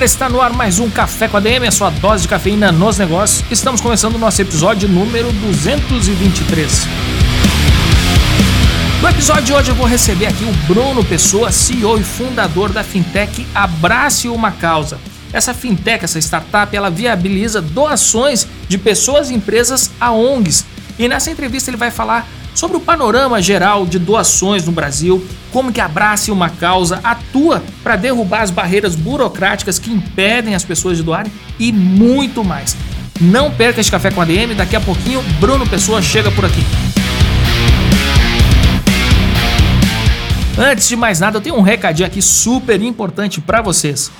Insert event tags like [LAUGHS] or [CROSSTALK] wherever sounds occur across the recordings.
Galera, está no ar mais um Café com a DM, a sua dose de cafeína nos negócios. Estamos começando o nosso episódio número 223. No episódio de hoje eu vou receber aqui o Bruno Pessoa, CEO e fundador da fintech Abrace Uma Causa. Essa fintech, essa startup, ela viabiliza doações de pessoas e empresas a ONGs. E nessa entrevista ele vai falar sobre o panorama geral de doações no Brasil, como que Abrace uma causa atua para derrubar as barreiras burocráticas que impedem as pessoas de doarem e muito mais. Não perca esse café com a DM, daqui a pouquinho Bruno Pessoa chega por aqui. Antes de mais nada, eu tenho um recadinho aqui super importante para vocês.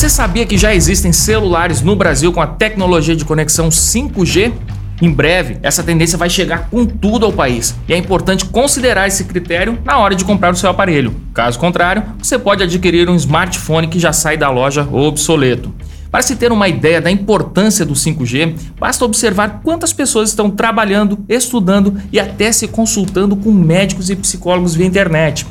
Você sabia que já existem celulares no Brasil com a tecnologia de conexão 5G? Em breve, essa tendência vai chegar com tudo ao país e é importante considerar esse critério na hora de comprar o seu aparelho. Caso contrário, você pode adquirir um smartphone que já sai da loja obsoleto. Para se ter uma ideia da importância do 5G, basta observar quantas pessoas estão trabalhando, estudando e até se consultando com médicos e psicólogos via internet.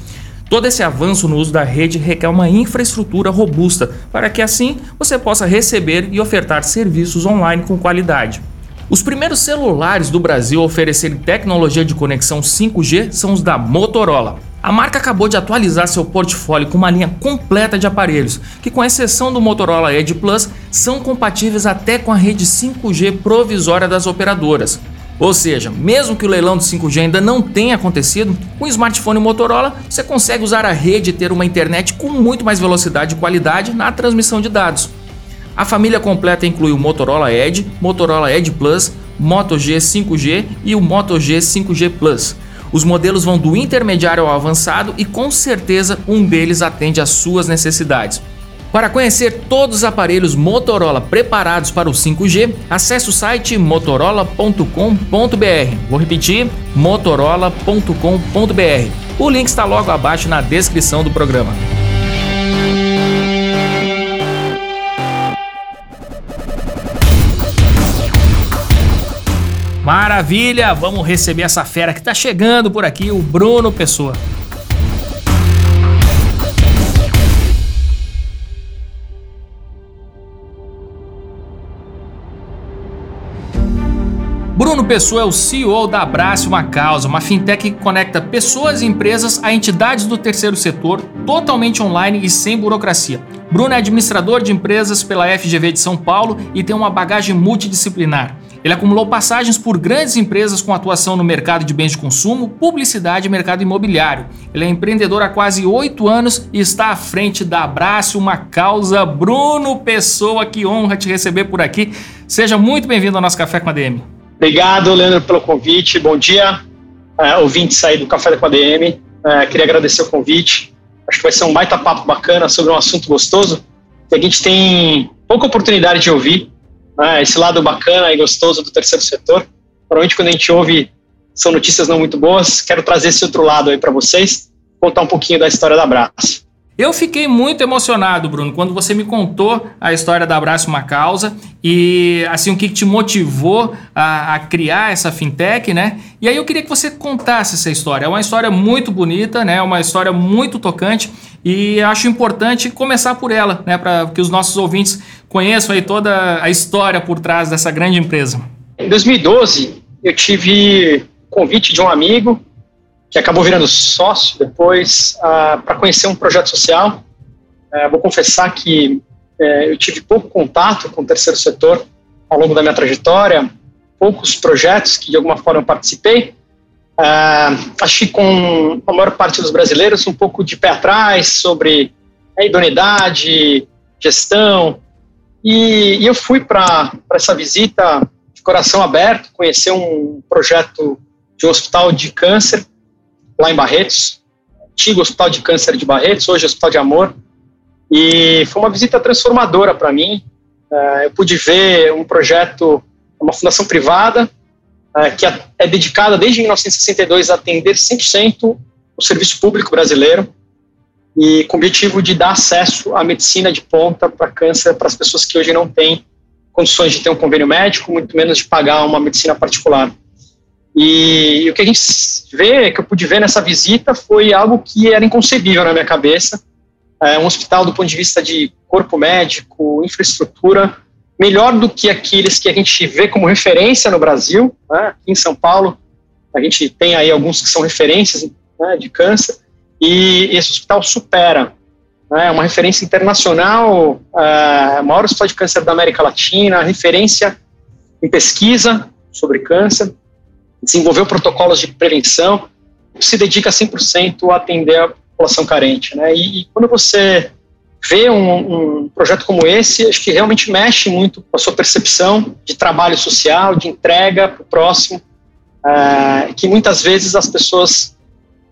Todo esse avanço no uso da rede requer uma infraestrutura robusta para que assim você possa receber e ofertar serviços online com qualidade. Os primeiros celulares do Brasil a oferecerem tecnologia de conexão 5G são os da Motorola. A marca acabou de atualizar seu portfólio com uma linha completa de aparelhos, que, com exceção do Motorola Edge Plus, são compatíveis até com a rede 5G provisória das operadoras. Ou seja, mesmo que o leilão do 5G ainda não tenha acontecido, com o smartphone Motorola você consegue usar a rede e ter uma internet com muito mais velocidade e qualidade na transmissão de dados. A família completa inclui o Motorola Edge, Motorola Edge Plus, Moto G 5G e o Moto G 5G Plus. Os modelos vão do intermediário ao avançado e com certeza um deles atende às suas necessidades. Para conhecer todos os aparelhos Motorola preparados para o 5G, acesse o site motorola.com.br. Vou repetir: motorola.com.br. O link está logo abaixo na descrição do programa. Maravilha! Vamos receber essa fera que está chegando por aqui, o Bruno Pessoa. Pessoa é o CEO da Abrace Uma Causa, uma fintech que conecta pessoas e empresas a entidades do terceiro setor, totalmente online e sem burocracia. Bruno é administrador de empresas pela FGV de São Paulo e tem uma bagagem multidisciplinar. Ele acumulou passagens por grandes empresas com atuação no mercado de bens de consumo, publicidade e mercado imobiliário. Ele é empreendedor há quase oito anos e está à frente da Abrace Uma Causa. Bruno Pessoa, que honra te receber por aqui. Seja muito bem-vindo ao nosso Café com a DM. Obrigado, Leandro, pelo convite. Bom dia, uh, ouvintes aí do Café com a DM. É, queria agradecer o convite. Acho que vai ser um baita papo bacana sobre um assunto gostoso que a gente tem pouca oportunidade de ouvir. Uh, esse lado bacana e gostoso do terceiro setor. Provavelmente quando a gente ouve são notícias não muito boas. Quero trazer esse outro lado aí para vocês, contar um pouquinho da história da Abraço. Eu fiquei muito emocionado, Bruno, quando você me contou a história da Abraço Uma Causa e assim o que te motivou a, a, criar essa fintech, né? E aí eu queria que você contasse essa história. É uma história muito bonita, né? Uma história muito tocante e acho importante começar por ela, né? Para que os nossos ouvintes conheçam aí toda a história por trás dessa grande empresa. Em 2012 eu tive convite de um amigo que acabou virando sócio depois, uh, para conhecer um projeto social. Uh, vou confessar que uh, eu tive pouco contato com o terceiro setor ao longo da minha trajetória, poucos projetos que de alguma forma eu participei. Acho que com a maior parte dos brasileiros um pouco de pé atrás sobre a idoneidade, gestão. E, e eu fui para essa visita de coração aberto, conhecer um projeto de um hospital de câncer lá em Barretos, antigo Hospital de Câncer de Barretos, hoje Hospital de Amor, e foi uma visita transformadora para mim. Uh, eu pude ver um projeto, uma fundação privada, uh, que é, é dedicada desde 1962 a atender 100% o serviço público brasileiro, e com o objetivo de dar acesso à medicina de ponta para câncer para as pessoas que hoje não têm condições de ter um convênio médico, muito menos de pagar uma medicina particular. E, e o que a gente vê, que eu pude ver nessa visita, foi algo que era inconcebível na minha cabeça. É um hospital do ponto de vista de corpo médico, infraestrutura, melhor do que aqueles que a gente vê como referência no Brasil. Né? Aqui em São Paulo, a gente tem aí alguns que são referências né, de câncer, e esse hospital supera né, uma referência internacional, uh, maior hospital de câncer da América Latina, referência em pesquisa sobre câncer, desenvolveu protocolos de prevenção, se dedica 100% a atender a população carente. Né? E, e quando você vê um, um, projeto como esse, acho que realmente mexe muito com a sua percepção de trabalho social, de entrega para o próximo, uh, que muitas vezes as pessoas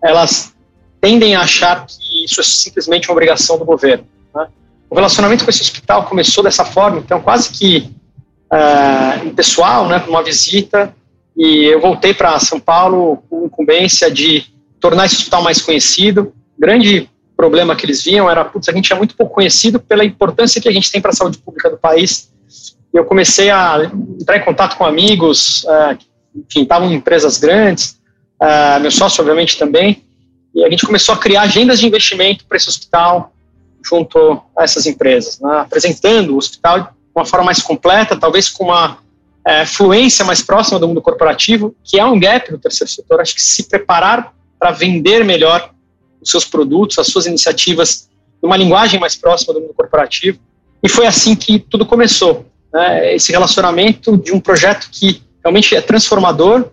elas tendem a achar que isso é simplesmente uma obrigação do governo. Né? O relacionamento com esse hospital começou dessa forma, então quase que uh, pessoal, né, uma visita, e eu voltei para São Paulo com incumbência de tornar esse hospital mais conhecido. grande problema que eles viam era, putz, a gente é muito pouco conhecido pela importância que a gente tem para a saúde pública do país. E eu comecei a entrar em contato com amigos, uh, enfim, estavam em empresas grandes, uh, meu sócio, obviamente, também, e a gente começou a criar agendas de investimento para esse hospital junto a essas empresas, né, apresentando o hospital de uma forma mais completa, talvez com uma é, fluência mais próxima do mundo corporativo, que é um gap no terceiro setor. Acho que se preparar para vender melhor os seus produtos, as suas iniciativas, numa linguagem mais próxima do mundo corporativo. E foi assim que tudo começou. Né, esse relacionamento de um projeto que realmente é transformador,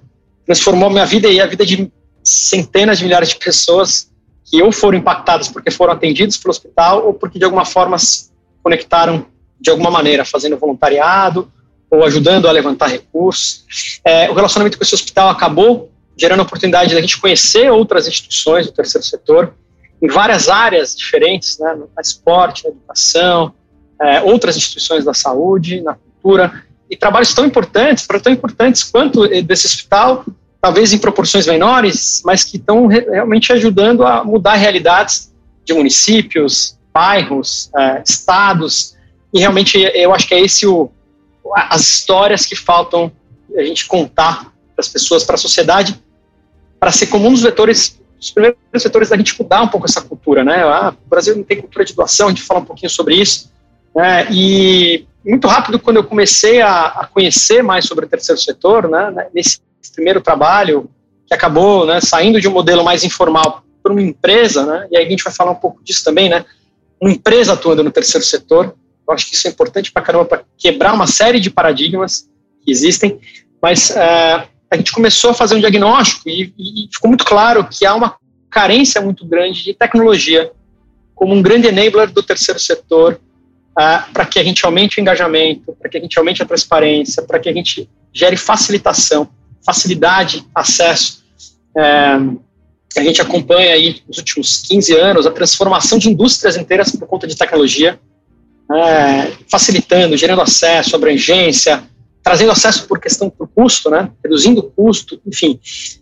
transformou minha vida e a vida de centenas de milhares de pessoas que ou foram impactadas porque foram atendidos pelo hospital ou porque de alguma forma se conectaram de alguma maneira, fazendo voluntariado ou ajudando a levantar recursos. É, o relacionamento com esse hospital acabou gerando a oportunidade da gente conhecer outras instituições do terceiro setor em várias áreas diferentes, né, no esporte, na educação, é, outras instituições da saúde, na cultura, e trabalhos tão importantes, para tão importantes quanto desse hospital, talvez em proporções menores, mas que estão realmente ajudando a mudar realidades de municípios, bairros, uh, estados, e realmente eu acho que é esse o, as histórias que faltam a gente contar para as pessoas, para a sociedade, para ser comum nos vetores, os primeiros vetores da gente mudar um pouco essa cultura, né? Ah, o Brasil não tem cultura de doação, a gente fala um pouquinho sobre isso, né? E muito rápido, quando eu comecei a, a conhecer mais sobre o terceiro setor, né, nesse primeiro trabalho, que acabou né, saindo de um modelo mais informal para uma empresa, né, e aí a gente vai falar um pouco disso também, né, uma empresa atuando no terceiro setor, eu acho que isso é importante para caramba, para quebrar uma série de paradigmas que existem, mas uh, a gente começou a fazer um diagnóstico e, e ficou muito claro que há uma carência muito grande de tecnologia como um grande enabler do terceiro setor uh, para que a gente aumente o engajamento, para que a gente aumente a transparência, para que a gente gere facilitação facilidade, acesso. É, a gente acompanha aí nos últimos 15 anos a transformação de indústrias inteiras por conta de tecnologia, é, facilitando, gerando acesso, abrangência, trazendo acesso por questão do custo, né, reduzindo o custo, enfim.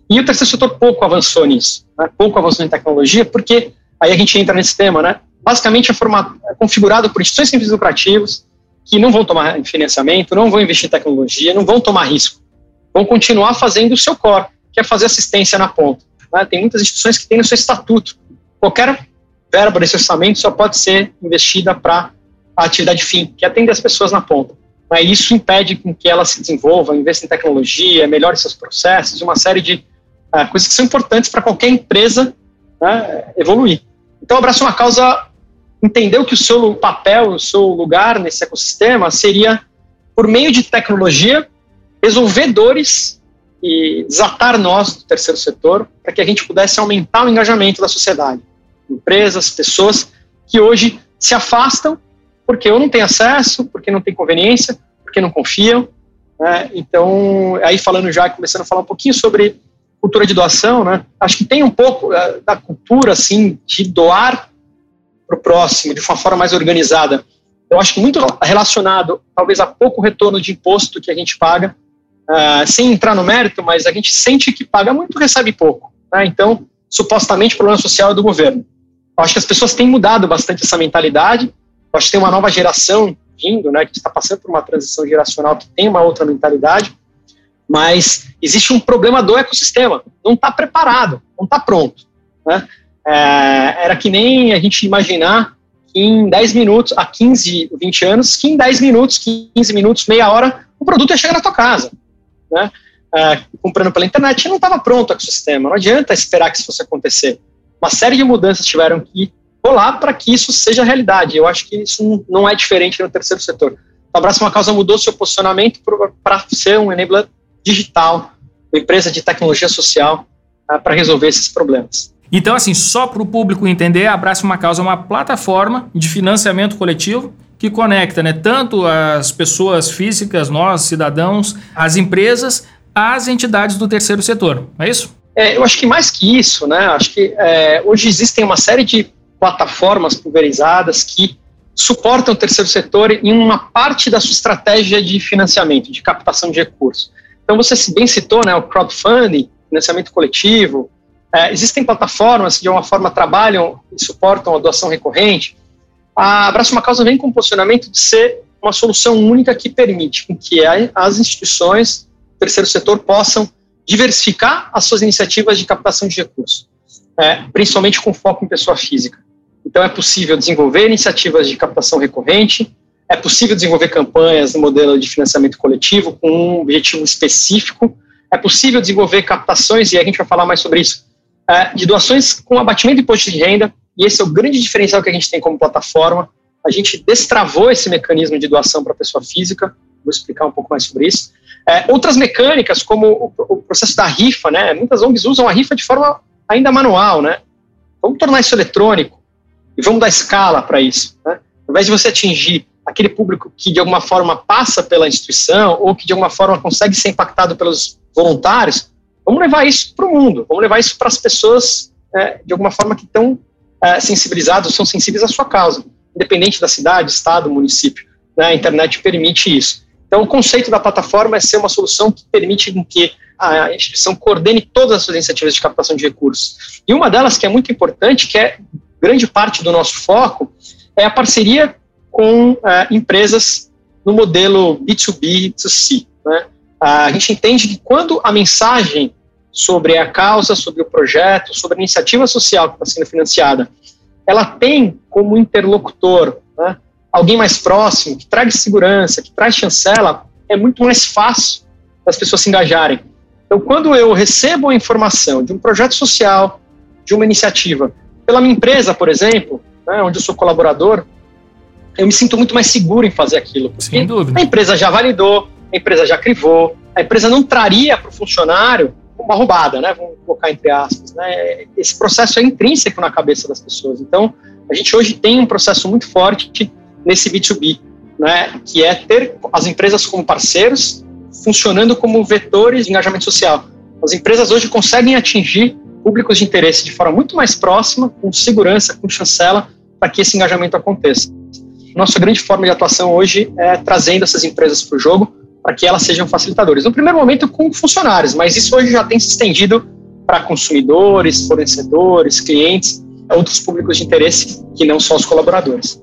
E o terceiro setor pouco avançou nisso, né, pouco avançou em tecnologia, porque aí a gente entra nesse tema, né, basicamente é, formato, é configurado por instituições sem fins lucrativos que não vão tomar financiamento, não vão investir em tecnologia, não vão tomar risco vão continuar fazendo o seu core, que é fazer assistência na ponta. Né? Tem muitas instituições que têm no seu estatuto. Qualquer verba desse orçamento só pode ser investida para a atividade fim, que atende as pessoas na ponta. Mas isso impede que ela se desenvolva, investa em tecnologia, melhore seus processos, uma série de uh, coisas que são importantes para qualquer empresa né, evoluir. Então, abraço uma causa entendeu que o seu papel, o seu lugar nesse ecossistema seria, por meio de tecnologia, resolver dores e desatar nós do terceiro setor para que a gente pudesse aumentar o engajamento da sociedade. Empresas, pessoas que hoje se afastam porque ou não têm acesso, porque não têm conveniência, porque não confiam. Né? Então, aí falando já, começando a falar um pouquinho sobre cultura de doação, né? Acho que tem um pouco uh, da cultura, assim, de doar para o próximo de uma forma mais organizada. Eu acho que muito relacionado, talvez, a pouco retorno de imposto que a gente paga, uh, sem entrar no mérito, mas a gente sente que paga muito, recebe pouco. Né? Então, supostamente, o problema social é do governo. Eu acho que as pessoas têm mudado bastante essa mentalidade. Acho que tem uma nova geração vindo, né, que está passando por uma transição geracional que tem uma outra mentalidade mas existe um problema do ecossistema, não está preparado, não está pronto. Né? É, era que nem a gente imaginar que em 10 minutos, há 15, 20 anos, que em 10 minutos, 15 minutos, meia hora, o produto ia chegar na tua casa. Né? É, comprando pela internet, não estava pronto o ecossistema, não adianta esperar que isso fosse acontecer. Uma série de mudanças tiveram que rolar para que isso seja realidade. Eu acho que isso não é diferente no terceiro setor. O Abraço Uma Causa mudou seu posicionamento para ser um enabler digital, uma empresa de tecnologia social uh, para resolver esses problemas. Então, assim, só para o público entender, Abraça uma Causa é uma plataforma de financiamento coletivo que conecta né, tanto as pessoas físicas, nós, cidadãos, as empresas, às entidades do terceiro setor, é isso? É, eu acho que mais que isso, né? Acho que é, hoje existem uma série de plataformas pulverizadas que suportam o terceiro setor em uma parte da sua estratégia de financiamento, de captação de recursos. Então, você bem citou né, o crowdfunding, financiamento coletivo. É, existem plataformas que, de alguma forma, trabalham e suportam a doação recorrente. A Abraço uma Causa vem com o posicionamento de ser uma solução única que permite que as instituições do terceiro setor possam diversificar as suas iniciativas de captação de recursos, é, principalmente com foco em pessoa física. Então, é possível desenvolver iniciativas de captação recorrente, é possível desenvolver campanhas no modelo de financiamento coletivo com um objetivo específico. É possível desenvolver captações, e a gente vai falar mais sobre isso, é, de doações com abatimento de imposto de renda, e esse é o grande diferencial que a gente tem como plataforma. A gente destravou esse mecanismo de doação para a pessoa física, vou explicar um pouco mais sobre isso. É, outras mecânicas, como o, o, processo da rifa, né? muitas ONGs usam a rifa de forma ainda manual. Né? Vamos tornar isso eletrônico e vamos dar escala para isso. Né? Ao invés de você atingir aquele público que de alguma forma passa pela instituição ou que de alguma forma consegue ser impactado pelos voluntários, vamos levar isso para o mundo, vamos levar isso para as pessoas é, de alguma forma que estão é, sensibilizadas, são sensíveis à sua causa, independente da cidade, estado, município. Né, a internet permite isso. Então, o conceito da plataforma é ser uma solução que permite que a instituição coordene todas as suas iniciativas de captação de recursos. E uma delas que é muito importante, que é grande parte do nosso foco, é a parceria com uh, empresas no modelo B2B, B2C. Né? A gente entende que quando a mensagem sobre a causa, sobre o projeto, sobre a iniciativa social que está sendo financiada, ela tem como interlocutor né, alguém mais próximo, que traz segurança, que traz chancela, é muito mais fácil das pessoas se engajarem. Então, quando eu recebo a informação de um projeto social, de uma iniciativa, pela minha empresa, por exemplo, né, onde eu sou colaborador, eu me sinto muito mais seguro em fazer aquilo. Sem dúvida. A empresa já validou, a empresa já crivou, a empresa não traria para o funcionário uma roubada, né? Vamos colocar entre aspas. Né? Esse processo é intrínseco na cabeça das pessoas. Então, a gente hoje tem um processo muito forte nesse B2B, né? Que é ter as empresas como parceiros, funcionando como vetores de engajamento social. As empresas hoje conseguem atingir públicos de interesse de forma muito mais próxima, com segurança, com chancela, para que esse engajamento aconteça. Nossa grande forma de atuação hoje é trazendo essas empresas para o jogo para que elas sejam facilitadores. No primeiro momento com funcionários, mas isso hoje já tem se estendido para consumidores, fornecedores, clientes, outros públicos de interesse que não só os colaboradores.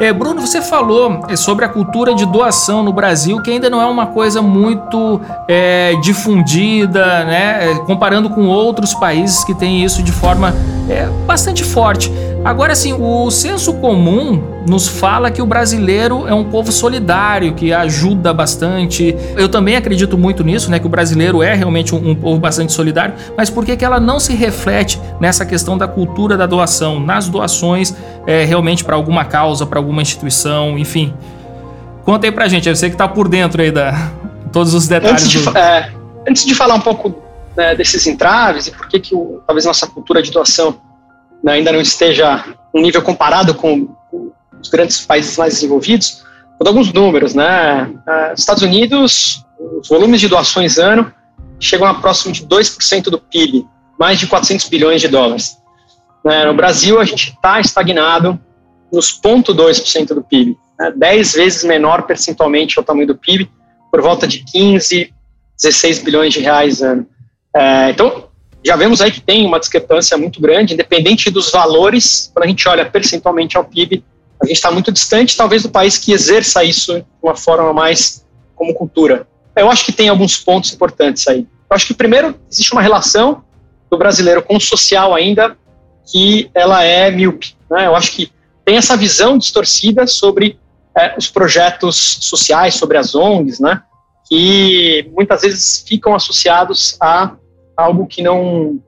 É, Bruno, você falou é, sobre a cultura de doação no Brasil, que ainda não é uma coisa muito é, difundida, né? É, comparando com outros países que têm isso de forma é, bastante forte. Agora, assim, o senso comum nos fala que o brasileiro é um povo solidário, que ajuda bastante. Eu também acredito muito nisso, né? Que o brasileiro é realmente um, um povo bastante solidário, mas por que, que ela não se reflete nessa questão da cultura da doação, nas doações é, realmente para alguma causa, para alguma instituição, enfim? Conta aí pra gente, eu sei que tá por dentro aí da todos os detalhes. Antes de, do... é, antes de falar um pouco né, desses entraves e por que, que o, talvez nossa cultura de doação né, ainda não esteja um nível comparado com os grandes países mais desenvolvidos, Vou dar alguns números, né? Uh, Estados Unidos, os volumes de doações ano chegam a próximo de 2% do PIB, mais de 400 bilhões de dólares. Né? No Brasil, a gente está estagnado nos 0,2% do PIB, né? 10 vezes menor percentualmente ao tamanho do PIB, por volta de 15, 16 bilhões de reais ano. É, então, já vemos aí que tem uma discrepância muito grande, independente dos valores, quando a gente olha percentualmente ao PIB, a gente está muito distante, talvez, do país que exerça isso de uma forma mais como cultura. Eu acho que tem alguns pontos importantes aí. Eu acho que, primeiro, existe uma relação do brasileiro com o social ainda que ela é míope. Né? Eu acho que tem essa visão distorcida sobre é, os projetos sociais, sobre as ONGs, né? que muitas vezes ficam associados a algo que não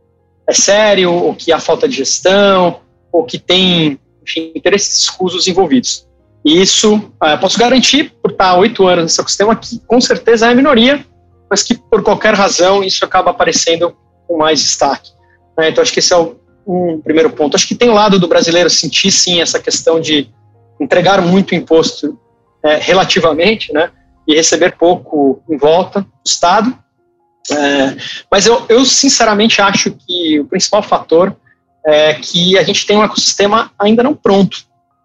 é sério, ou que há falta de gestão, ou que tem enfim, interesses escusos envolvidos. E isso, uh, posso garantir, por estar oito anos nesse ecossistema, que com certeza é a minoria, mas que por qualquer razão isso acaba aparecendo com mais destaque. Né? Então, acho que esse é o, um primeiro ponto. Acho que tem o lado do brasileiro sentir, sim, essa questão de entregar muito imposto é, relativamente, né? E receber pouco em volta do Estado. É, mas eu, eu, sinceramente, acho que o principal fator é que a gente tem um ecossistema ainda não pronto.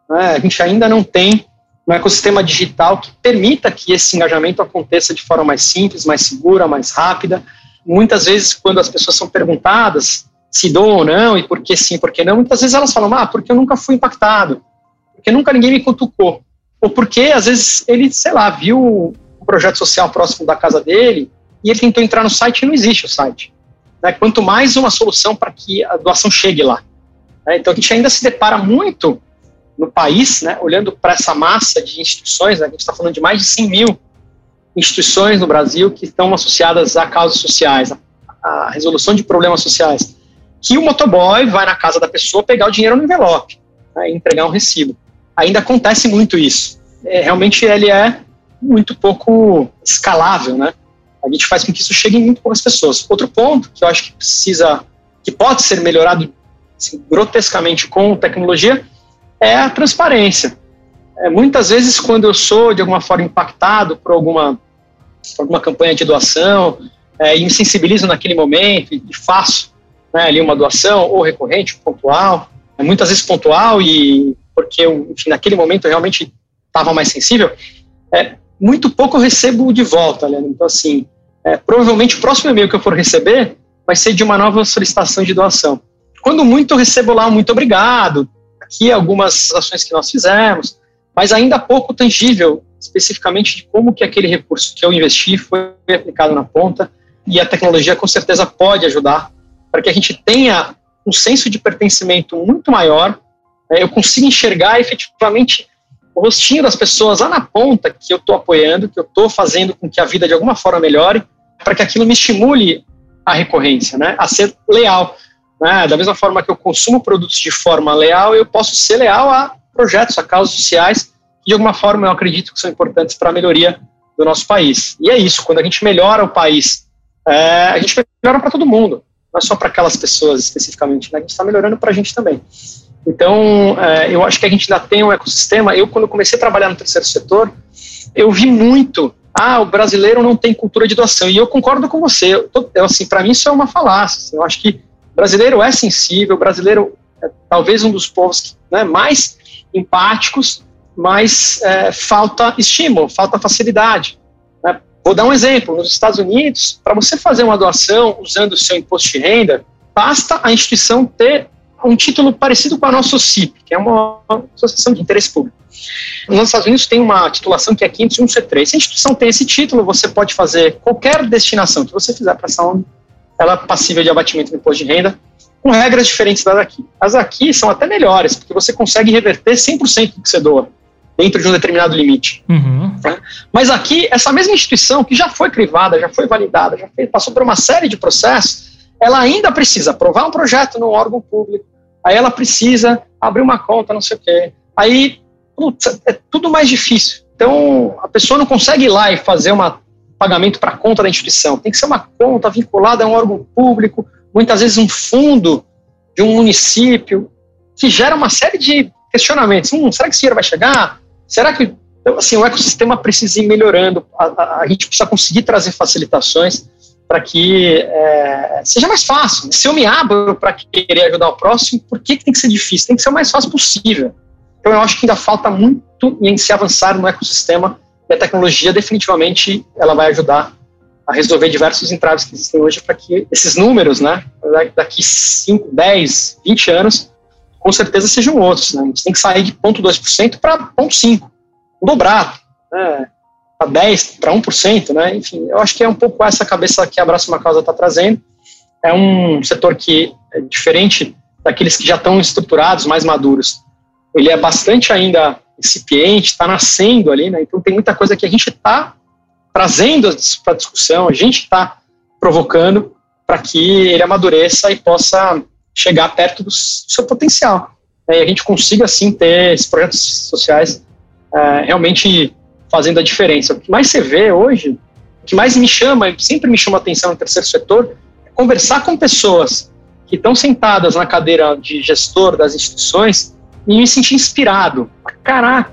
Né? A gente ainda não tem um ecossistema digital que permita que esse engajamento aconteça de forma mais simples, mais segura, mais rápida. Muitas vezes, quando as pessoas são perguntadas se dou ou não, e por que sim, por que não, muitas vezes elas falam, ah, porque eu nunca fui impactado, porque nunca ninguém me cutucou, ou porque, às vezes, ele, sei lá, viu um projeto social próximo da casa dele, e ele tentou entrar no site e não existe o site. Né? Quanto mais uma solução para que a doação chegue lá. Né? Então, a gente ainda se depara muito no país, né, olhando para essa massa de instituições, né, a gente está falando de mais de 100 mil instituições no Brasil que estão associadas a causas sociais, a, a resolução de problemas sociais, que o motoboy vai na casa da pessoa pegar o dinheiro no envelope né, e entregar um recibo. Ainda acontece muito isso. É, realmente ele é muito pouco escalável, né? A gente faz com que isso chegue em muito poucas pessoas. Outro ponto que eu acho que precisa, que pode ser melhorado assim, grotescamente com tecnologia, é a transparência. É, muitas vezes, quando eu sou de alguma forma impactado por alguma, por alguma campanha de doação é, e me sensibilizo naquele momento e, e faço né, ali uma doação ou recorrente, pontual, é muitas vezes pontual e porque eu, enfim, naquele momento eu realmente estava mais sensível, é, muito pouco eu recebo de volta, né? Então, assim, é, provavelmente o próximo e-mail que eu for receber vai ser de uma nova solicitação de doação. Quando muito eu recebo lá um muito obrigado, aqui algumas ações que nós fizemos, mas ainda pouco tangível, especificamente de como que aquele recurso que eu investi foi aplicado na ponta, e a tecnologia com certeza pode ajudar para que a gente tenha um senso de pertencimento muito maior, né, eu consiga enxergar efetivamente o rostinho das pessoas lá na ponta que eu estou apoiando, que eu estou fazendo com que a vida de alguma forma melhore, para que aquilo me estimule a recorrência, né, a ser leal. Né? Da mesma forma que eu consumo produtos de forma leal, eu posso ser leal a projetos, a causas sociais, que de alguma forma eu acredito que são importantes para a melhoria do nosso país. E é isso, quando a gente melhora o país, é, a gente melhora para todo mundo não é só para aquelas pessoas especificamente, né? a gente está melhorando para a gente também. Então, é, eu acho que a gente ainda tem um ecossistema. Eu, quando comecei a trabalhar no terceiro setor, eu vi muito. Ah, o brasileiro não tem cultura de doação. E eu concordo com você. Eu, eu assim, para mim isso é uma falácia. Assim, eu acho que brasileiro é sensível. Brasileiro é talvez um dos povos que, né, mais empáticos, mas é, falta estímulo, falta facilidade. Vou dar um exemplo: nos Estados Unidos, para você fazer uma doação usando o seu imposto de renda, basta a instituição ter um título parecido com a nossa CIP, que é uma associação de interesse público. Nos Estados Unidos tem uma titulação que é 501C3. Se a instituição tem esse título, você pode fazer qualquer destinação que você fizer para essa ONG, ela é passível de abatimento do imposto de renda, com regras diferentes das aqui. As aqui são até melhores, porque você consegue reverter 100% do que você doa dentro de um determinado limite. Uhum. Né? Mas aqui, essa mesma instituição que já foi crivada, já foi validada, já foi, passou por uma série de processos, ela ainda precisa aprovar um projeto no órgão público, aí ela precisa abrir uma conta, não sei o quê. Aí, putz, é tudo mais difícil. Então, a pessoa não consegue ir lá e fazer um pagamento para a conta da instituição. Tem que ser uma conta vinculada a um órgão público, muitas vezes um fundo de um município, que gera uma série de questionamentos. Hum, será que esse dinheiro vai chegar? Será que Então, assim, o ecossistema precisa ir melhorando, a, a, a gente precisa conseguir trazer facilitações para que é, seja mais fácil. Se eu me abro para querer ajudar o próximo, por que, que tem que ser difícil? Tem que ser o mais fácil possível. Então, eu acho que ainda falta muito em se avançar no ecossistema e a tecnologia definitivamente ela vai ajudar a resolver diversos entraves que existem hoje para que esses números, né, daqui 5, 10, 20 anos, com certeza sejam outros. Né? A gente tem que sair de 0,2% para 0,5%, dobrar, né, para 10%, para 1%, né? enfim, eu acho que é um pouco essa cabeça que a Abraço Uma Causa está trazendo. É um setor que é diferente daqueles que já estão estruturados, mais maduros. Ele é bastante ainda incipiente, está nascendo ali, né? então tem muita coisa que a gente está trazendo para discussão, a gente está provocando para que ele amadureça e possa chegar perto do, seu potencial. Né, e a gente consiga, assim, ter esses projetos sociais é, realmente fazendo a diferença. O que mais você vê hoje, o que mais me chama, sempre me chama atenção no terceiro setor, é conversar com pessoas que estão sentadas na cadeira de gestor das instituições e me sentir inspirado. Caraca,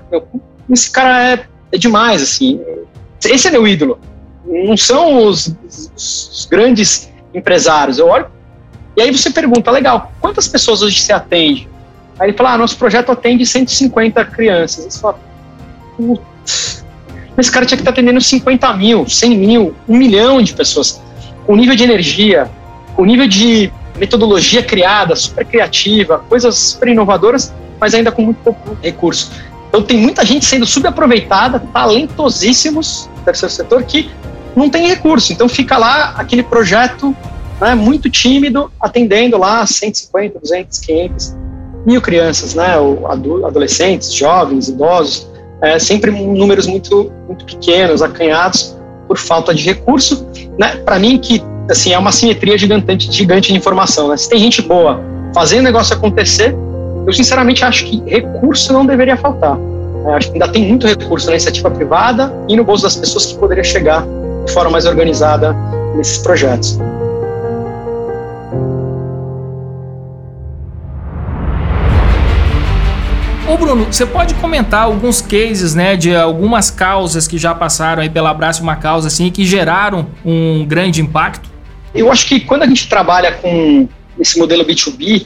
esse cara é, é demais, assim. Esse é meu ídolo. Não são os, os grandes empresários. Eu olho e aí você pergunta, legal, quantas pessoas hoje você atende? Aí ele fala, ah, nosso projeto atende 150 crianças. Você fala, putz, esse cara tinha que estar atendendo 50 mil, 100 mil, um milhão de pessoas, com nível de energia, com nível de metodologia criada, super criativa, coisas super inovadoras, mas ainda com muito pouco recurso. Então tem muita gente sendo subaproveitada, talentosíssimos no terceiro setor que não tem recurso. Então fica lá aquele projeto né, muito tímido, atendendo lá 150, 200, 500 mil crianças, né, ou adolescentes, jovens, idosos, é, sempre números muito, muito pequenos, acanhados por falta de recurso. Né, Para mim, que assim, é uma simetria gigante, gigante de informação. Né? Se tem gente boa fazendo o negócio acontecer, eu sinceramente acho que recurso não deveria faltar. Eu acho que ainda tem muito recurso na iniciativa privada e no bolso das pessoas que poderia chegar de forma mais organizada nesses projetos. Bruno, você pode comentar alguns cases, né, de algumas causas que já passaram aí pela Abraço Uma Causa, assim, que geraram um grande impacto? Eu acho que quando a gente trabalha com esse modelo B2B,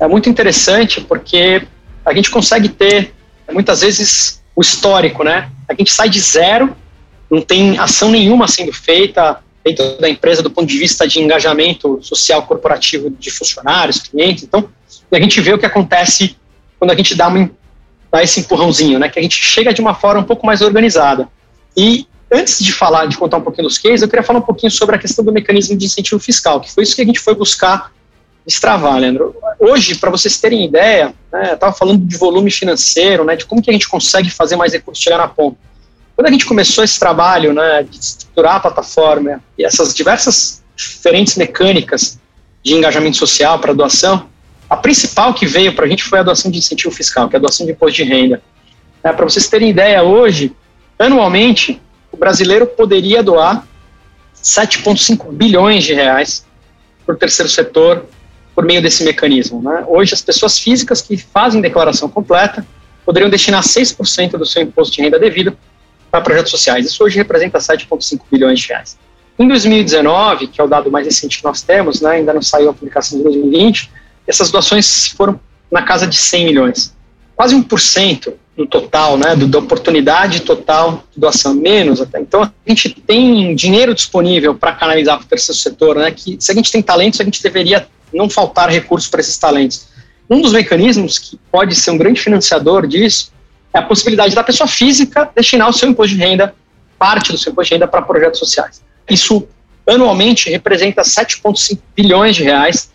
é muito interessante porque a gente consegue ter, muitas vezes, o histórico, né? A gente sai de zero, não tem ação nenhuma sendo feita dentro da empresa do ponto de vista de engajamento social corporativo de funcionários, clientes. Então, a gente vê o que acontece quando a gente dá, uma, dá esse empurrãozinho, né? Que a gente chega de uma forma um pouco mais organizada. E antes de falar, de contar um pouquinho dos cases, eu queria falar um pouquinho sobre a questão do mecanismo de incentivo fiscal, que foi isso que a gente foi buscar destravar, Leandro. Hoje, para vocês terem ideia, né, eu estava falando de volume financeiro, né, de como que a gente consegue fazer mais recursos chegar na ponta. Quando a gente começou esse trabalho né, de estruturar a plataforma e essas diversas diferentes mecânicas de engajamento social para doação, a principal que veio para a gente foi a doação de incentivo fiscal, que é a doação de imposto de renda. É, para vocês terem ideia, hoje, anualmente, o brasileiro poderia doar 7,5 bilhões de reais para o terceiro setor por meio desse mecanismo. Né? Hoje, as pessoas físicas que fazem declaração completa poderiam destinar 6% do seu imposto de renda devido para projetos sociais. Isso hoje representa 7,5 bilhões de reais. Em 2019, que é o dado mais recente que nós temos, né, ainda não saiu a publicação de 2020, essas doações foram na casa de 100 milhões. Quase 1% do total, né, do, da oportunidade total de doação, menos até. Então, a gente tem dinheiro disponível para canalizar para o terceiro setor, né, que se a gente tem talentos, a gente deveria não faltar recursos para esses talentos. Um dos mecanismos que pode ser um grande financiador disso é a possibilidade da pessoa física destinar o seu imposto de renda, parte do seu imposto de renda, para projetos sociais. Isso, anualmente, representa 7,5 bilhões de reais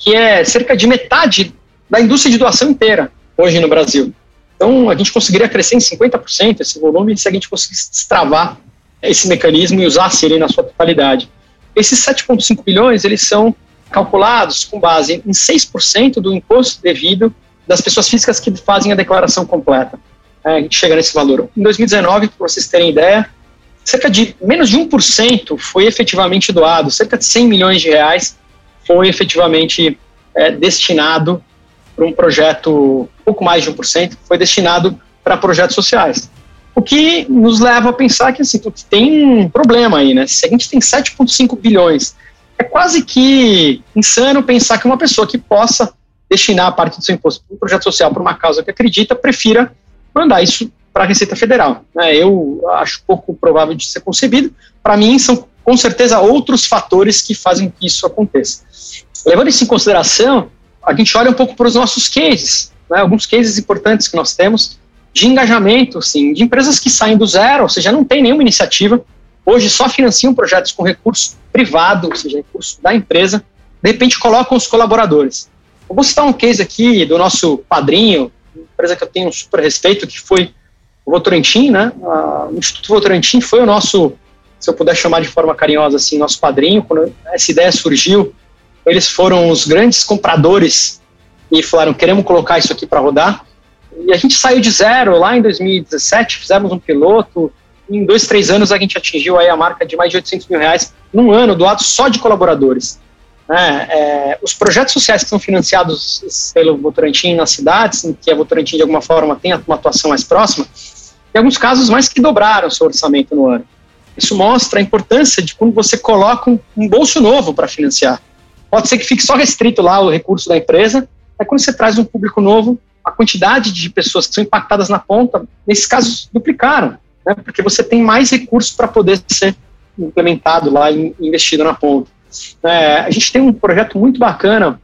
que é cerca de metade da indústria de doação inteira hoje no Brasil. Então, a gente conseguiria crescer em 50% esse volume se a gente conseguisse destravar esse mecanismo e usasse ele na sua totalidade. Esses 7,5 bilhões, eles são calculados com base em 6% do imposto devido das pessoas físicas que fazem a declaração completa. É, a gente chega nesse valor. Em 2019, para vocês terem ideia, cerca de menos de 1% foi efetivamente doado, cerca de 100 milhões de reais foi efetivamente é, destinado para um projeto, pouco mais de 1%, foi destinado para projetos sociais. O que nos leva a pensar que assim, tem um problema aí, né? Se a gente tem 7,5 bilhões, é quase que insano pensar que uma pessoa que possa destinar a parte do seu imposto para um projeto social, para uma causa que acredita, prefira mandar isso para a Receita Federal. Né? Eu acho pouco provável de ser concebido. Para mim, são com certeza outros fatores que fazem que isso aconteça. Levando isso em consideração, a gente olha um pouco para os nossos cases, né? alguns cases importantes que nós temos de engajamento, sim, de empresas que saem do zero, ou seja, não tem nenhuma iniciativa, hoje só financiam projetos com recurso privado, ou seja, recurso da empresa, de repente colocam os colaboradores. Eu vou citar um case aqui do nosso padrinho, empresa que eu tenho um super respeito, que foi o Votorantim, né? O Instituto Votorantim foi o nosso, se eu puder chamar de forma carinhosa assim, nosso padrinho. Quando essa ideia surgiu, eles foram os grandes compradores e falaram: queremos colocar isso aqui para rodar. E a gente saiu de zero lá em 2017, fizemos um piloto. Em dois, três anos a gente atingiu aí a marca de mais de 800 mil reais num ano doado só de colaboradores. Né? É, os projetos sociais que são financiados pelo Votorantim nas cidades, em que a Votorantim de alguma forma tem uma atuação mais próxima, em alguns casos mais que dobraram seu orçamento no ano. Isso mostra a importância de quando você coloca um, um bolso novo para financiar. Pode ser que fique só restrito lá o recurso da empresa, mas quando você traz um público novo, a quantidade de pessoas que são impactadas na ponta, nesses casos, duplicaram, né? porque você tem mais recursos para poder ser implementado lá e investido na ponta. É, a gente tem um projeto muito bacana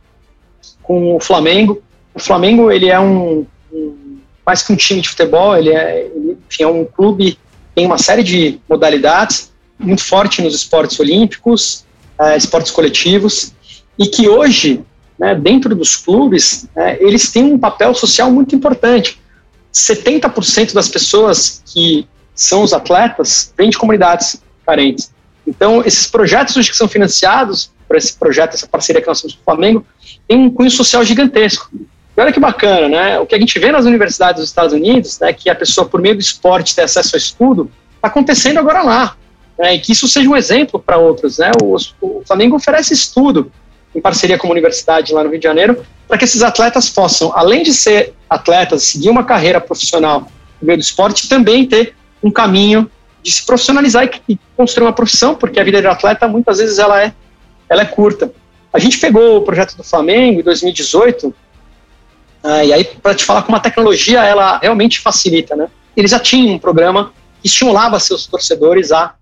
com o Flamengo. O Flamengo ele é um, um mais que um time de futebol, ele é, ele, enfim, é um clube tem uma série de modalidades muito forte nos esportes olímpicos, é, esportes coletivos e que hoje, né, dentro dos clubes, é, eles têm um papel social muito importante. 70% das pessoas que são os atletas vêm de comunidades carentes. Então, esses projetos hoje que são financiados por esse projeto, essa parceria que nós temos com o Flamengo, tem um cunho social gigantesco. E olha que bacana, né? O que a gente vê nas universidades dos Estados Unidos, né, que a pessoa, por meio do esporte, tem acesso ao estudo, está acontecendo agora lá. Né, e que isso seja um exemplo para outros. Né? O, o, Flamengo oferece estudo em parceria com a universidade lá no Rio de Janeiro, para que esses atletas possam, além de ser atletas, seguir uma carreira profissional no meio do esporte, também ter um caminho de se profissionalizar e, e construir uma profissão, porque a vida de atleta muitas vezes ela é, ela é curta. A gente pegou o projeto do Flamengo em 2018, ah, e aí para te falar como a tecnologia ela realmente facilita, né? Eles já tinham um programa que estimulava seus torcedores a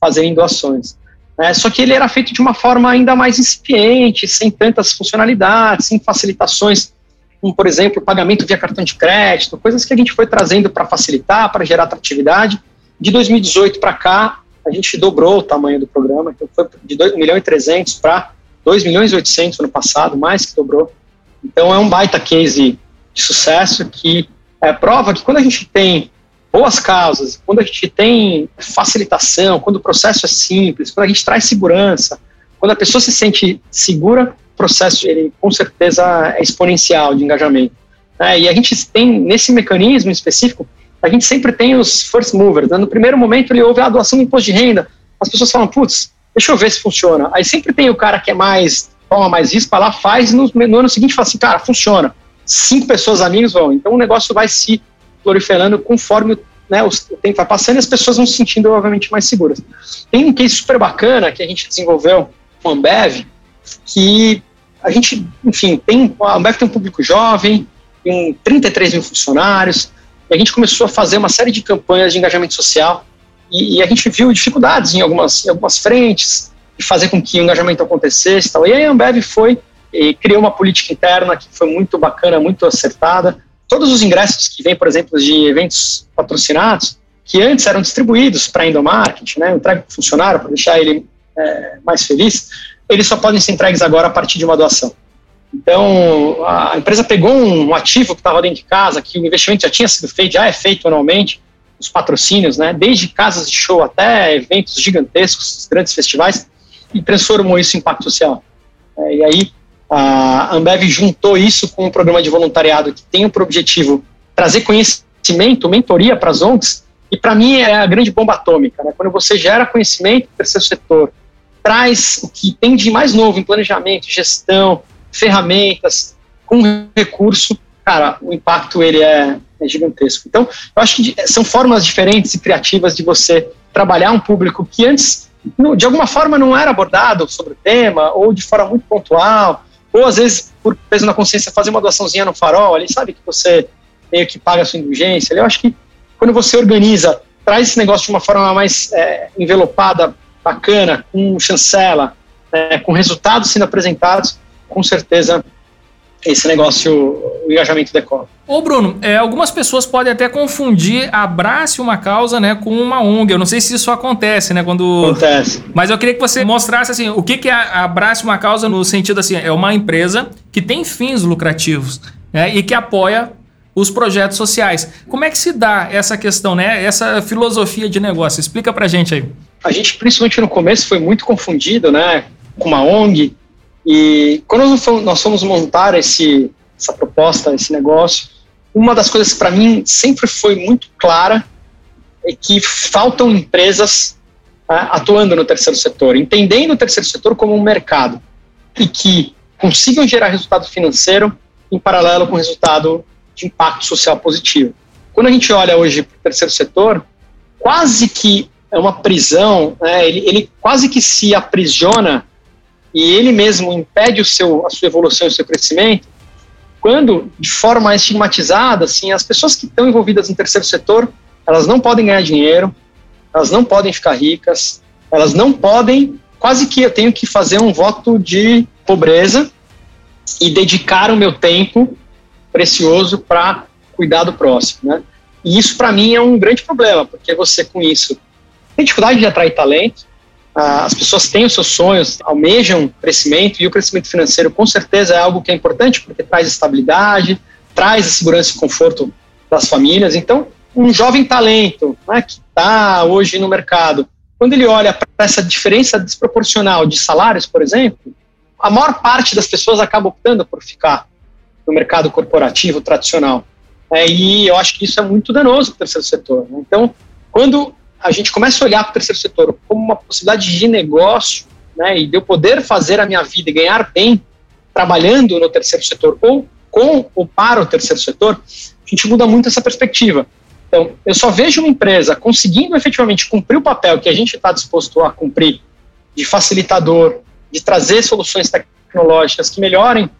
fazerem doações. Né? Só que ele era feito de uma forma ainda mais incipiente, sem tantas funcionalidades, sem facilitações, como, por exemplo, pagamento via cartão de crédito, coisas que a gente foi trazendo para facilitar, para gerar atratividade, de 2018 para cá, a gente dobrou o tamanho do programa, então foi de 2 milhões e 300 para 2 milhões e 800 no passado, mais que dobrou. Então é um baita case de sucesso que é, prova que quando a gente tem boas causas, quando a gente tem facilitação, quando o processo é simples, quando a gente traz segurança, quando a pessoa se sente segura, o processo ele com certeza é exponencial de engajamento. É, e a gente tem nesse mecanismo específico a gente sempre tem os first movers. Né? No primeiro momento ele ouve a doação de imposto de renda, as pessoas falam, putz, deixa eu ver se funciona. Aí sempre tem o cara que é mais, toma mais risco, vai lá, faz, e no, no ano seguinte fala assim, cara, funciona. Cinco pessoas amigos vão. Então o negócio vai se proliferando conforme né, o tempo vai passando e as pessoas vão se sentindo, obviamente, mais seguras. Tem um case super bacana que a gente desenvolveu com a Ambev, que a gente, enfim, tem, a Ambev tem um público jovem, tem 33 mil funcionários, e a gente começou a fazer uma série de campanhas de engajamento social e, e a gente viu dificuldades em algumas, em algumas frentes de fazer com que o engajamento acontecesse e tal. E aí a Ambev foi e criou uma política interna que foi muito bacana, muito acertada. Todos os ingressos que vêm, por exemplo, de eventos patrocinados, que antes eram distribuídos para endomarketing, né, entregue para o funcionário, para deixar ele é, mais feliz, eles só podem ser entregues agora a partir de uma doação. Então, a empresa pegou um ativo que estava dentro de casa, que o investimento já tinha sido feito, já é feito anualmente, os patrocínios, né, desde casas de show até eventos gigantescos, grandes festivais, e transformou isso em impacto social. É, e aí, a Ambev juntou isso com um programa de voluntariado que tem por objetivo trazer conhecimento, mentoria para as ONGs, e para mim é a grande bomba atômica. Né? Quando você gera conhecimento do terceiro setor, traz o que tem de mais novo em planejamento, gestão, ferramentas, com recurso, cara, o impacto ele é, é gigantesco. Então, eu acho que são formas diferentes e criativas de você trabalhar um público que antes, de alguma forma, não era abordado sobre o tema, ou de forma muito pontual, ou às vezes, por peso na consciência, fazer uma doaçãozinha no farol ali, sabe que você meio que paga a sua indulgência. Eu acho que quando você organiza, traz esse negócio de uma forma mais é, envelopada, bacana, com chancela, é, com resultados sendo apresentados, com certeza esse negócio, o engajamento decola. Ô Bruno, é, algumas pessoas podem até confundir abrace uma causa, né, com uma ONG. Eu não sei se isso acontece, né, quando... Acontece. Mas eu queria que você mostrasse, assim, o que, que é abrace uma causa no sentido, assim, é uma empresa que tem fins lucrativos, né, e que apoia os projetos sociais. Como é que se dá essa questão, né, essa filosofia de negócio? Explica pra gente aí. A gente, principalmente no começo, foi muito confundido, né, com uma ONG, e quando nós fomos montar esse, essa proposta, esse negócio, uma das coisas que para mim sempre foi muito clara é que faltam empresas uh, atuando no terceiro setor, entendendo o terceiro setor como um mercado e que consigam gerar resultado financeiro em paralelo com resultado de impacto social positivo. Quando a gente olha hoje para o terceiro setor, quase que é uma prisão, né, ele, ele quase que se aprisiona e ele mesmo impede o seu, a sua evolução e o seu crescimento, quando, de forma estigmatizada, assim, as pessoas que estão envolvidas no terceiro setor, elas não podem ganhar dinheiro, elas não podem ficar ricas, elas não podem, quase que eu tenho que fazer um voto de pobreza e dedicar o meu tempo precioso para cuidar do próximo, né? E isso para mim é um grande problema, porque você com isso tem dificuldade de atrair talento, as pessoas têm os seus sonhos, almejam crescimento e o crescimento financeiro com certeza é algo que é importante porque traz estabilidade, traz a segurança e conforto das famílias. Então, um jovem talento né, que está hoje no mercado, quando ele olha para essa diferença desproporcional de salários, por exemplo, a maior parte das pessoas acaba optando por ficar no mercado corporativo tradicional. É, e eu acho que isso é muito danoso para o terceiro setor. Né? Então, quando a gente começa a olhar para o terceiro setor como uma possibilidade de negócio, né, e de eu poder fazer a minha vida e ganhar bem trabalhando no terceiro setor ou com ou para o terceiro setor, a gente muda muito essa perspectiva. Então, eu só vejo uma empresa conseguindo efetivamente cumprir o papel que a gente está disposto a cumprir de facilitador, de trazer soluções tecnológicas que melhorem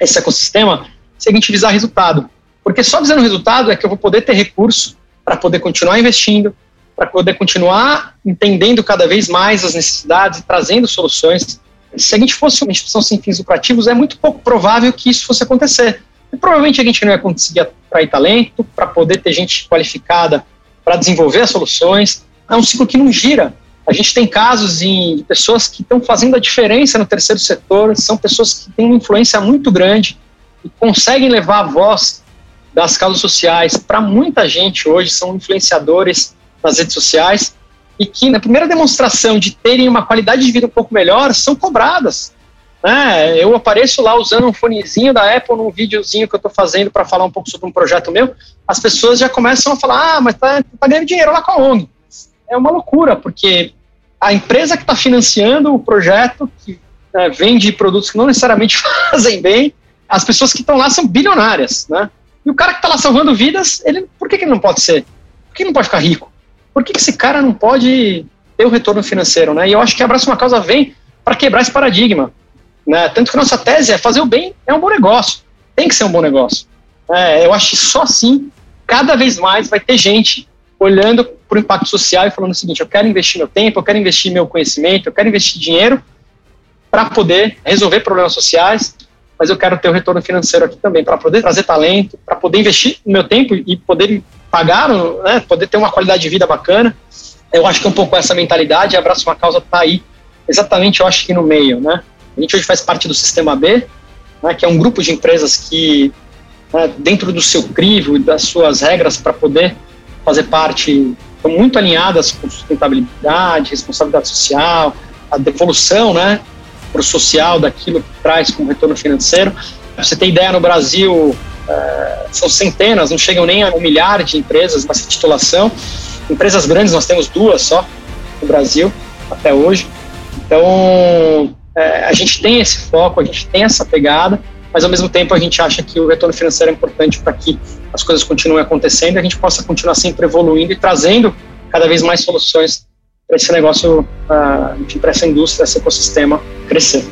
esse ecossistema, se a gente visar resultado. Porque só visando resultado é que eu vou poder ter recurso para poder continuar investindo, para poder continuar entendendo cada vez mais as necessidades e trazendo soluções. Se a gente fosse uma instituição sem fins lucrativos, é muito pouco provável que isso fosse acontecer. E provavelmente a gente não ia conseguir atrair talento para poder ter gente qualificada para desenvolver as soluções. É um ciclo que não gira. A gente tem casos de pessoas que estão fazendo a diferença no terceiro setor, são pessoas que têm uma influência muito grande e conseguem levar a voz das causas sociais para muita gente hoje, são influenciadores nas redes sociais e que na primeira demonstração de terem uma qualidade de vida um pouco melhor são cobradas. Né? Eu apareço lá usando um fonezinho da Apple num videozinho que eu estou fazendo para falar um pouco sobre um projeto meu, as pessoas já começam a falar, ah, mas tá, tá ganhando dinheiro lá com a ONG. É uma loucura, porque a empresa que está financiando o projeto, que né, vende produtos que não necessariamente [LAUGHS] fazem bem, as pessoas que estão lá são bilionárias, né? E o cara que está lá salvando vidas, ele, por que, que ele não pode ser? Por que ele não pode ficar rico? Por que esse cara não pode ter o retorno financeiro, né? E eu acho que Abraça uma Causa vem para quebrar esse paradigma, né? Tanto que nossa tese é fazer o bem é um bom negócio, tem que ser um bom negócio. É, eu acho que só assim, cada vez mais vai ter gente olhando para o impacto social e falando o seguinte: eu quero investir meu tempo, eu quero investir meu conhecimento, eu quero investir dinheiro para poder resolver problemas sociais, mas eu quero ter o retorno financeiro aqui também, para poder trazer talento, para poder investir no meu tempo e poder pagaram, né, poder ter uma qualidade de vida bacana. Eu acho que é um pouco essa mentalidade, Abraço uma Causa está aí, exatamente, eu acho que no meio, né. A gente hoje faz parte do Sistema B, né, que é um grupo de empresas que, né, dentro do seu crivo e das suas regras para poder fazer parte, estão muito alinhadas com sustentabilidade, responsabilidade social, a devolução, né, para o social daquilo que traz como retorno financeiro. Pra você ter ideia, no Brasil, é, são centenas, não chegam nem a um milhar de empresas nessa titulação. Empresas grandes, nós temos duas só no Brasil até hoje. Então, é, a gente tem esse foco, a gente tem essa pegada mas ao mesmo tempo a gente acha que o retorno financeiro é importante para que as coisas continuem acontecendo e a gente possa continuar sempre evoluindo e trazendo cada vez mais soluções para esse negócio, uh, para essa indústria, esse ecossistema crescer.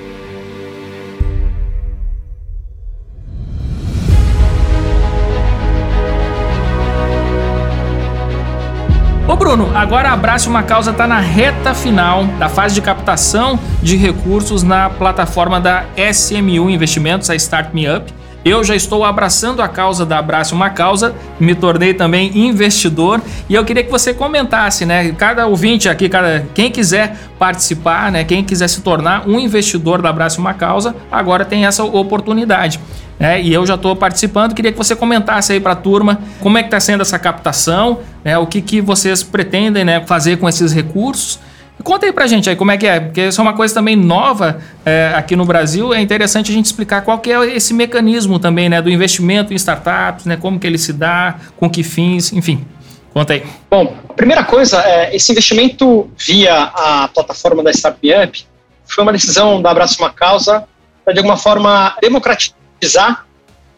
Bruno, agora a Abraço Uma Causa está na reta final da fase de captação de recursos na plataforma da SMU Investimentos, a Start Me Up. Eu já estou abraçando a causa da Abraço Uma Causa, me tornei também investidor e eu queria que você comentasse, né? Cada ouvinte aqui, cada quem quiser participar, né? Quem quiser se tornar um investidor da Abraço Uma Causa, agora tem essa oportunidade. É, e eu já estou participando, queria que você comentasse aí para a turma como é que está sendo essa captação, né, o que, que vocês pretendem né, fazer com esses recursos. Conta aí pra gente aí como é que é, porque isso é uma coisa também nova é, aqui no Brasil. É interessante a gente explicar qual que é esse mecanismo também, né, do investimento em startups, né, como que ele se dá, com que fins, enfim. Conta aí. Bom, primeira coisa é esse investimento via a plataforma da Startup Up foi uma decisão da Abraço Uma Causa para de alguma forma democratizar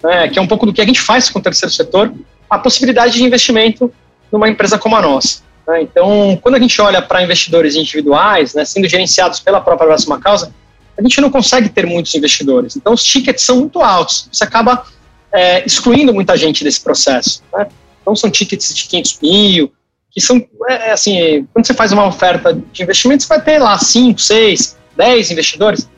né, que é um pouco do que a gente faz com o terceiro setor, a possibilidade de investimento numa empresa como a nossa. Né? Então, quando a gente olha para investidores individuais, né, sendo gerenciados pela própria Próxima Causa, a gente não consegue ter muitos investidores. Então, os tickets são muito altos. Você acaba é, excluindo muita gente desse processo. Né? Então, são tickets de 500 mil, que são, é, é, assim, quando você faz uma oferta de investimento, você vai ter lá 5, 6, 10 investidores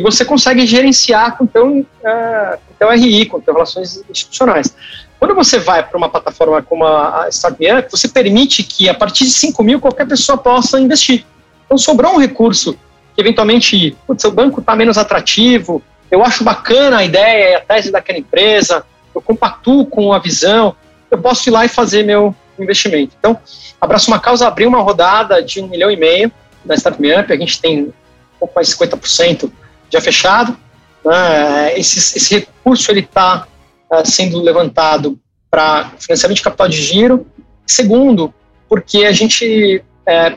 que você consegue gerenciar com teu, uh, teu RI, com teu relações institucionais. Quando você vai para uma plataforma como a, Startup, você permite que a partir de 5 mil qualquer pessoa possa investir. Então sobrou um recurso que eventualmente, o banco está menos atrativo, eu acho bacana a ideia, a tese daquela empresa, eu compactuo com a visão, eu posso ir lá e fazer meu investimento. Então, Abraço uma Causa abriu uma rodada de um milhão e meio da Startup Up, a gente tem um pouco mais de 50% já fechado. Né? Esse, esse recurso ele está uh, é, sendo levantado para financiamento de capital de giro. Segundo, porque a gente é,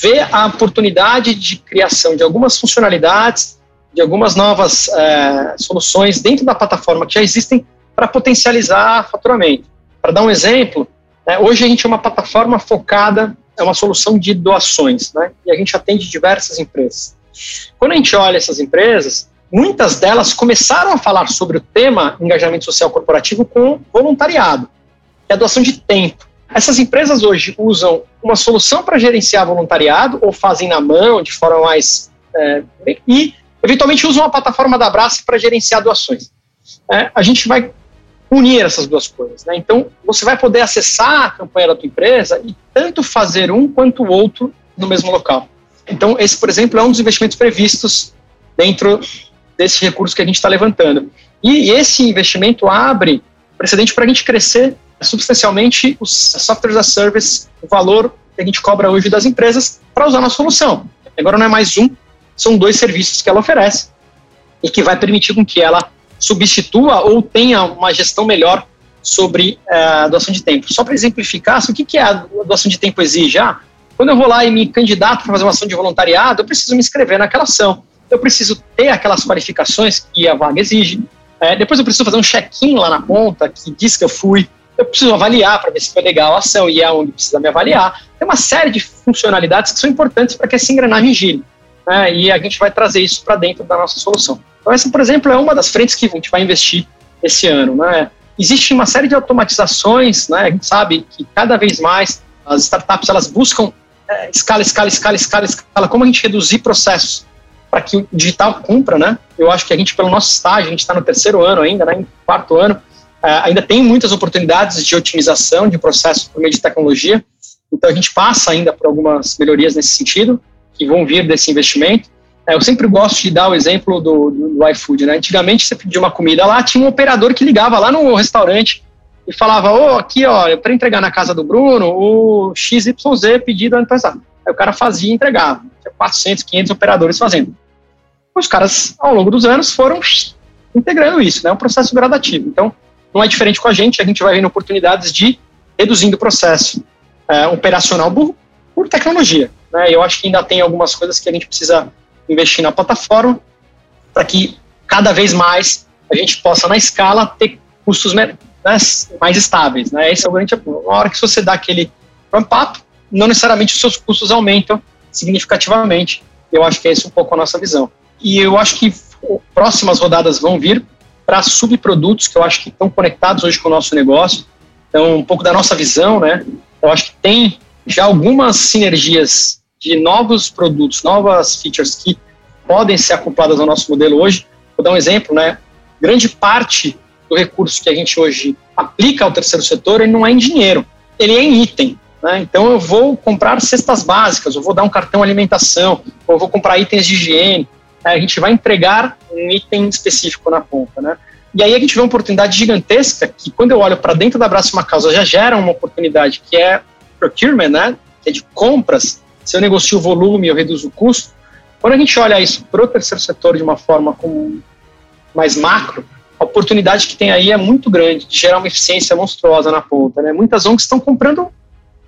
vê a oportunidade de criação de algumas funcionalidades, de algumas novas é, soluções dentro da plataforma que já existem para potencializar faturamento. Para dar um exemplo, né, hoje a gente é uma plataforma focada, é uma solução de doações, né, e a gente atende diversas empresas. Quando a gente olha essas empresas, muitas delas começaram a falar sobre o tema engajamento social corporativo com voluntariado, que é a doação de tempo. Essas empresas hoje usam uma solução para gerenciar voluntariado, ou fazem na mão, de forma mais. É, e, eventualmente, usam a plataforma da Abraça para gerenciar doações. É, a gente vai unir essas duas coisas. Né? Então, você vai poder acessar a campanha da tua empresa e tanto fazer um quanto o outro no mesmo local. Então, esse, por exemplo, é um dos investimentos previstos dentro desse recurso que a gente está levantando. E esse investimento abre precedente para a gente crescer substancialmente os softwares as service, o valor que a gente cobra hoje das empresas para usar na solução. Agora não é mais um, são dois serviços que ela oferece e que vai permitir com que ela substitua ou tenha uma gestão melhor sobre uh, a doação de tempo. Só para exemplificar, o que, que a doação de tempo exige? Ah, quando eu vou lá e me candidato para fazer uma ação de voluntariado, eu preciso me inscrever naquela ação. Eu preciso ter aquelas qualificações que a vaga exige. É, depois eu preciso fazer um check-in lá na ponta que diz que eu fui. Eu preciso avaliar para ver se foi legal a ação e é onde precisa me avaliar. Tem uma série de funcionalidades que são importantes para que essa engrenagem gire. Né, e a gente vai trazer isso para dentro da nossa solução. Então, essa, por exemplo, é uma das frentes que a gente vai investir esse ano. Né? Existe uma série de automatizações, né? a gente sabe que cada vez mais as startups elas buscam escala, escala, escala, escala, escala, como a gente reduzir processos para que o digital cumpra, né? Eu acho que a gente, pelo nosso estágio, a gente está no terceiro ano ainda, né, em quarto ano, é, ainda tem muitas oportunidades de otimização de processos por meio de tecnologia, então a gente passa ainda por algumas melhorias nesse sentido, que vão vir desse investimento. É, eu sempre gosto de dar o exemplo do, do, do iFood, né? Antigamente você pedia uma comida lá, tinha um operador que ligava lá no restaurante e falava, ô, oh, aqui, ó, para entregar na casa do Bruno, o XYZ pedido ano passado. Aí o cara fazia e entregava. Tinha 400, 500 operadores fazendo. Os caras, ao longo dos anos, foram integrando isso, né? É um processo gradativo. Então, não é diferente com a gente, a gente vai vendo oportunidades de reduzindo o processo é, operacional por, por tecnologia. Né? Eu acho que ainda tem algumas coisas que a gente precisa investir na plataforma para que cada vez mais a gente possa, na escala, ter custos né, mais estáveis. Né? Esse é o grande ponto. Na hora que você dá aquele ramp-up, não necessariamente os seus custos aumentam significativamente. Eu acho que é esse um pouco a nossa visão. E eu acho que próximas rodadas vão vir para subprodutos que eu acho que estão conectados hoje com o nosso negócio. Então, um pouco da nossa visão, né? Eu acho que tem já algumas sinergias de novos produtos, novas features que podem ser acopladas ao nosso modelo hoje. Vou dar um exemplo, né? Grande parte do recurso que a gente hoje aplica ao terceiro setor, ele não é em dinheiro, ele é em item. Né? Então eu vou comprar cestas básicas, eu vou dar um cartão alimentação, ou eu vou comprar itens de higiene. Né? A gente vai entregar um item específico na ponta. Né? E aí a gente vê uma oportunidade gigantesca que quando eu olho para dentro da Braço Uma Causa já gera uma oportunidade que é procurement, né? que é de compras. Se eu negocio o volume, eu reduzo o custo. Quando a gente olha isso para o terceiro setor de uma forma mais macro, a oportunidade que tem aí é muito grande de gerar uma eficiência monstruosa na ponta. Né? Muitas ONGs estão comprando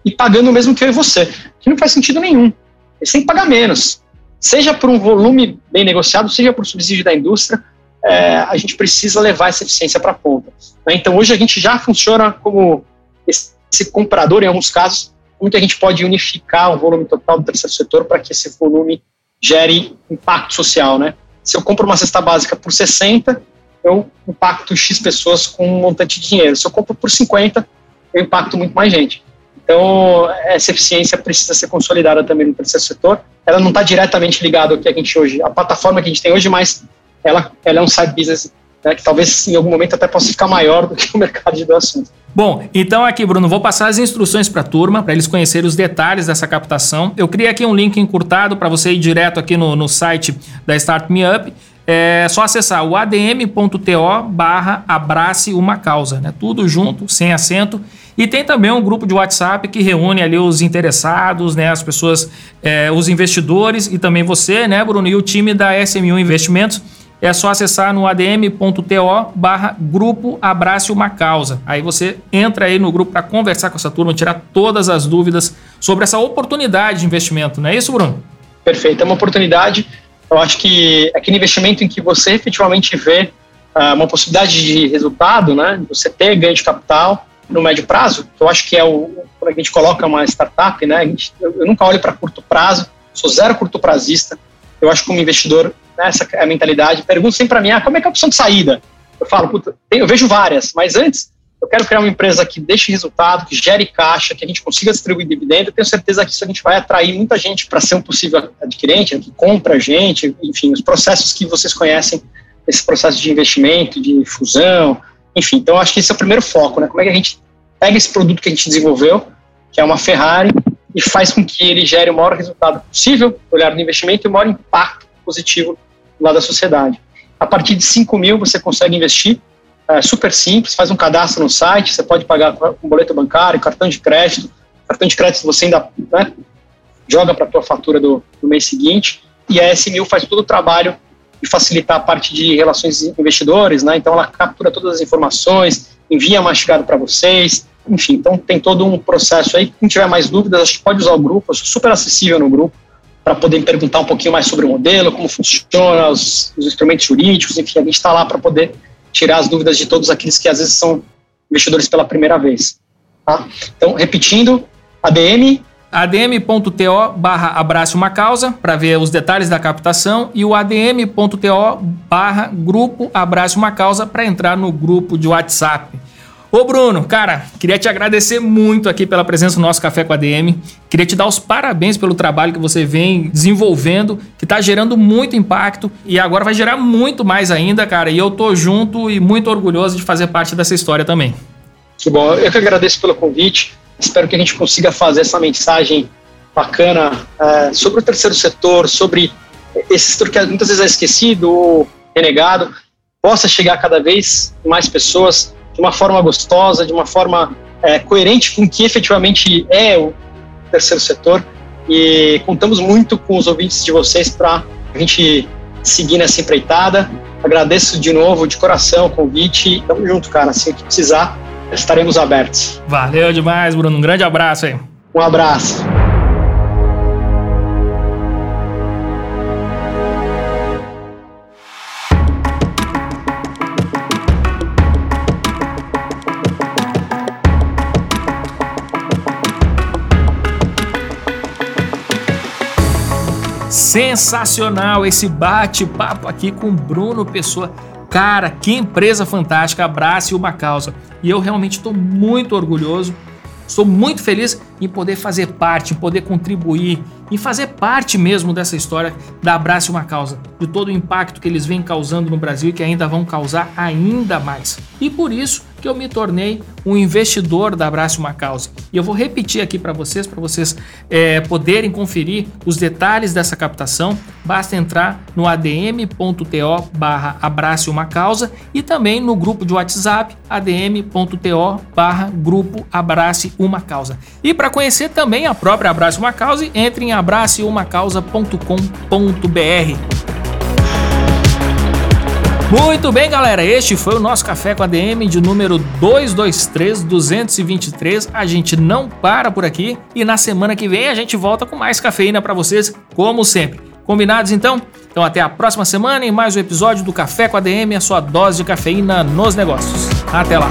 e pagando o mesmo que eu e você, que não faz sentido nenhum. Eles têm que pagar menos. Seja por um volume bem negociado, seja por subsídio da indústria, é, a gente precisa levar essa eficiência para a ponta. Né? Então, hoje a gente já funciona como esse, comprador, em alguns casos, como a gente pode unificar o volume total do terceiro setor para que esse volume gere impacto social, né? Se eu compro uma cesta básica por 60, eu impacto X pessoas com um montante de dinheiro. Se eu compro por 50, eu impacto muito mais gente. Então, essa eficiência precisa ser consolidada também no terceiro setor. Ela não está diretamente ligada ao que a gente hoje, a plataforma que a gente tem hoje, mas ela, ela é um side business né, que talvez em algum momento até possa ficar maior do [LAUGHS] que o mercado de doações. Bom, então aqui, Bruno, vou passar as instruções para a turma, para eles conhecerem os detalhes dessa captação. Eu criei aqui um link encurtado para você ir direto aqui no, no site da Start Me Up. É só acessar o adm.to barra abrace uma causa, né? Tudo junto, sem acento. E tem também um grupo de WhatsApp que reúne ali os interessados, né? As pessoas, é, os investidores e também você, né, Bruno? E o time da SMU Investimentos é só acessar no adm.to barra grupo Abrace uma Causa. Aí você entra aí no grupo para conversar com essa turma, tirar todas as dúvidas sobre essa oportunidade de investimento, não é isso, Bruno? Perfeito, é uma oportunidade. Eu acho que aquele investimento em que você efetivamente vê uh, uma possibilidade de resultado, né? Você ter ganho de capital no médio prazo, eu acho que é o quando a gente coloca uma startup, né? Gente, eu, eu nunca olho para curto prazo, sou zero curto prazista. Eu acho que como investidor né, essa é a mentalidade. Perguntam sempre para mim, ah, como é que é a opção de saída? Eu falo, puta, eu vejo várias, mas antes eu quero criar uma empresa que deixe resultado, que gere caixa, que a gente consiga distribuir dividendo. Eu tenho certeza que isso a gente vai atrair muita gente para ser um possível adquirente, né, que compra a gente, enfim, os processos que vocês conhecem, esse processo de investimento, de fusão, enfim. Então, acho que esse é o primeiro foco, né? Como é que a gente pega esse produto que a gente desenvolveu, que é uma Ferrari, e faz com que ele gere o maior resultado possível, olhar no investimento e o maior impacto positivo lá da sociedade. A partir de 5 mil você consegue investir, é super simples, faz um cadastro no site, você pode pagar com boleto bancário, cartão de crédito, cartão de crédito você ainda né, joga para a tua fatura do, do, mês seguinte, e a S1000 faz todo o trabalho de facilitar a parte de relações investidores, né, então ela captura todas as informações, envia mastigado para vocês, enfim, então tem todo um processo aí, quem tiver mais dúvidas, acho que pode usar o grupo, eu sou super acessível no grupo, para poder perguntar um pouquinho mais sobre o modelo, como funciona, os, os instrumentos jurídicos, enfim, a gente está lá para poder tirar as dúvidas de todos aqueles que às vezes são investidores pela primeira vez. Tá? Então, repetindo, ADM adm.to barra abrace uma causa para ver os detalhes da captação e o adm.to barra grupo abrace uma causa para entrar no grupo de WhatsApp. Ô Bruno, cara, queria te agradecer muito aqui pela presença no nosso Café com a DM. Queria te dar os parabéns pelo trabalho que você vem desenvolvendo, que está gerando muito impacto e agora vai gerar muito mais ainda, cara. E eu tô junto e muito orgulhoso de fazer parte dessa história também. Que bom, eu que agradeço pelo convite. Espero que a gente consiga fazer essa mensagem bacana é, sobre o terceiro setor, sobre esse setor que muitas vezes é esquecido ou renegado, possa chegar a cada vez mais pessoas de uma forma gostosa, de uma forma é, coerente com o que efetivamente é o terceiro setor. E contamos muito com os ouvintes de vocês para a gente seguir nessa empreitada. Agradeço de novo, de coração, o convite. Tamo junto, cara. Assim que precisar, estaremos abertos. Valeu demais, Bruno. Um grande abraço aí. Um abraço. Sensacional esse bate-papo aqui com Bruno Pessoa. Cara, que empresa fantástica, abrace uma causa. E eu realmente estou muito orgulhoso, estou muito feliz em poder fazer parte, em poder contribuir, em fazer parte mesmo dessa história da Abrace uma Causa, de todo o impacto que eles vêm causando no Brasil e que ainda vão causar ainda mais. E por isso que eu me tornei um investidor da Abrace Uma Causa. E eu vou repetir aqui para vocês, para vocês é, poderem conferir os detalhes dessa captação. Basta entrar no adm.to barra Uma Causa e também no grupo de WhatsApp adm.to barra Grupo Uma Causa. E para conhecer também a própria Abrace Uma Causa, entre em abraceumacausa.com.br. Muito bem, galera. Este foi o nosso Café com a DM de número 223 223. A gente não para por aqui e na semana que vem a gente volta com mais cafeína para vocês, como sempre. Combinados então? Então até a próxima semana em mais um episódio do Café com a DM, a sua dose de cafeína nos negócios. Até lá.